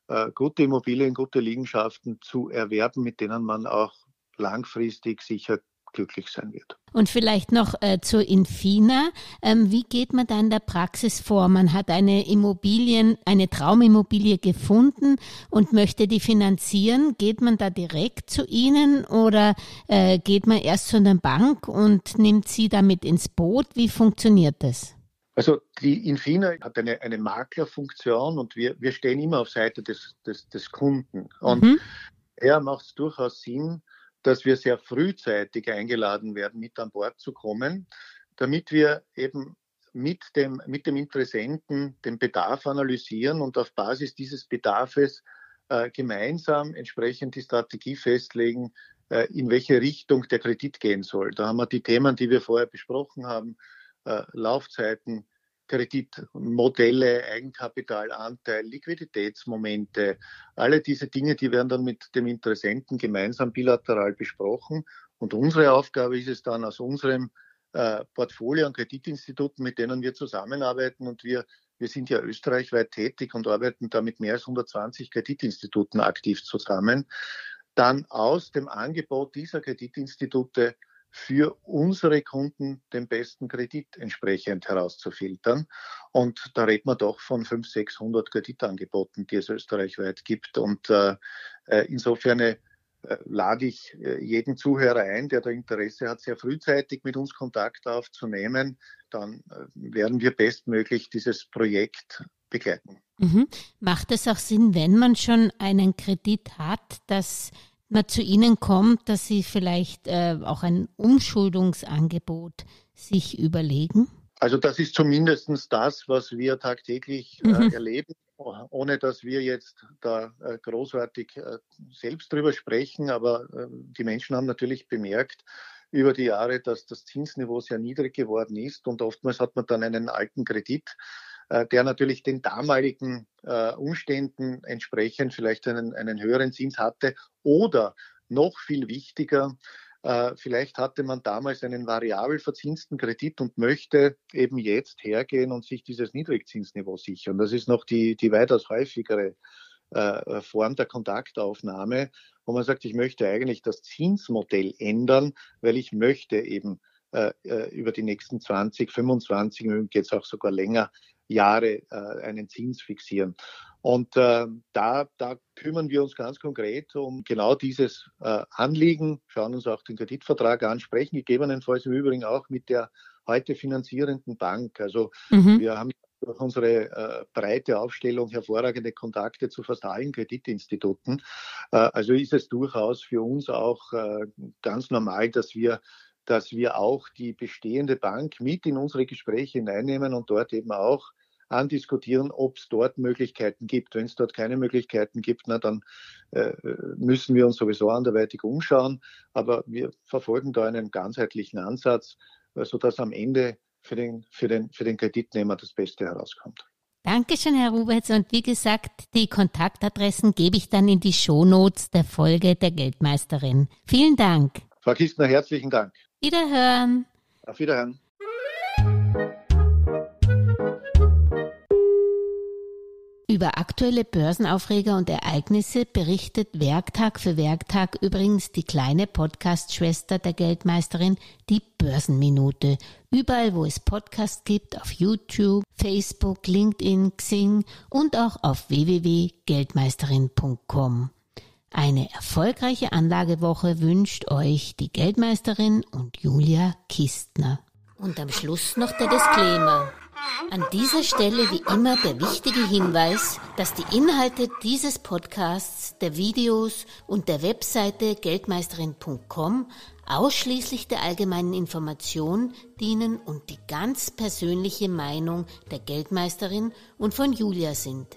äh, gute Immobilien, gute Liegenschaften zu erwerben, mit denen man auch langfristig sicher glücklich sein wird. Und vielleicht noch äh, zur Infina. Ähm, wie geht man da in der Praxis vor? Man hat eine Immobilien, eine Traumimmobilie gefunden und möchte die finanzieren. Geht man da direkt zu Ihnen oder äh, geht man erst zu einer Bank und nimmt Sie damit ins Boot? Wie funktioniert das? Also die Infina hat eine, eine Maklerfunktion und wir, wir stehen immer auf Seite des, des, des Kunden. Und mhm. er macht es durchaus Sinn, dass wir sehr frühzeitig eingeladen werden, mit an Bord zu kommen, damit wir eben mit dem, mit dem Interessenten den Bedarf analysieren und auf Basis dieses Bedarfes äh, gemeinsam entsprechend die Strategie festlegen, äh, in welche Richtung der Kredit gehen soll. Da haben wir die Themen, die wir vorher besprochen haben, äh, Laufzeiten, Kreditmodelle, Eigenkapitalanteil, Liquiditätsmomente, alle diese Dinge, die werden dann mit dem Interessenten gemeinsam bilateral besprochen. Und unsere Aufgabe ist es dann aus unserem äh, Portfolio an Kreditinstituten, mit denen wir zusammenarbeiten und wir wir sind ja österreichweit tätig und arbeiten da mit mehr als 120 Kreditinstituten aktiv zusammen. Dann aus dem Angebot dieser Kreditinstitute für unsere Kunden den besten Kredit entsprechend herauszufiltern. Und da redet man doch von 500, 600 Kreditangeboten, die es österreichweit gibt. Und äh, äh, insofern äh, lade ich äh, jeden Zuhörer ein, der da Interesse hat, sehr frühzeitig mit uns Kontakt aufzunehmen. Dann äh, werden wir bestmöglich dieses Projekt begleiten. Mhm. Macht es auch Sinn, wenn man schon einen Kredit hat, dass man zu Ihnen kommt, dass Sie vielleicht äh, auch ein Umschuldungsangebot sich überlegen? Also das ist zumindest das, was wir tagtäglich äh, mhm. erleben, ohne dass wir jetzt da äh, großartig äh, selbst drüber sprechen. Aber äh, die Menschen haben natürlich bemerkt über die Jahre, dass das Zinsniveau sehr niedrig geworden ist und oftmals hat man dann einen alten Kredit der natürlich den damaligen äh, Umständen entsprechend vielleicht einen, einen höheren Zins hatte oder noch viel wichtiger, äh, vielleicht hatte man damals einen variabel verzinsten Kredit und möchte eben jetzt hergehen und sich dieses Niedrigzinsniveau sichern. Das ist noch die, die weitaus häufigere äh, Form der Kontaktaufnahme, wo man sagt, ich möchte eigentlich das Zinsmodell ändern, weil ich möchte eben äh, äh über die nächsten 20, 25, jetzt auch sogar länger Jahre äh, einen Zins fixieren. Und äh, da, da kümmern wir uns ganz konkret um genau dieses äh, Anliegen, schauen uns auch den Kreditvertrag an, sprechen gegebenenfalls im Übrigen auch mit der heute finanzierenden Bank. Also mhm. wir haben durch unsere äh, breite Aufstellung hervorragende Kontakte zu fast allen Kreditinstituten. Äh, also ist es durchaus für uns auch äh, ganz normal, dass wir dass wir auch die bestehende Bank mit in unsere Gespräche hineinnehmen und dort eben auch andiskutieren, ob es dort Möglichkeiten gibt. Wenn es dort keine Möglichkeiten gibt, na, dann äh, müssen wir uns sowieso anderweitig umschauen. Aber wir verfolgen da einen ganzheitlichen Ansatz, äh, sodass am Ende für den, für, den, für den Kreditnehmer das Beste herauskommt. Dankeschön, Herr Ruberts. Und wie gesagt, die Kontaktadressen gebe ich dann in die Shownotes der Folge der Geldmeisterin. Vielen Dank. Frau Kistner, herzlichen Dank. Wiederhören. Auf Wiederhören. Über aktuelle Börsenaufreger und Ereignisse berichtet Werktag für Werktag übrigens die kleine Podcast-Schwester der Geldmeisterin, die Börsenminute. Überall, wo es Podcasts gibt, auf YouTube, Facebook, LinkedIn, Xing und auch auf www.geldmeisterin.com. Eine erfolgreiche Anlagewoche wünscht euch die Geldmeisterin und Julia Kistner. Und am Schluss noch der Disclaimer. An dieser Stelle wie immer der wichtige Hinweis, dass die Inhalte dieses Podcasts, der Videos und der Webseite geldmeisterin.com ausschließlich der allgemeinen Information dienen und die ganz persönliche Meinung der Geldmeisterin und von Julia sind.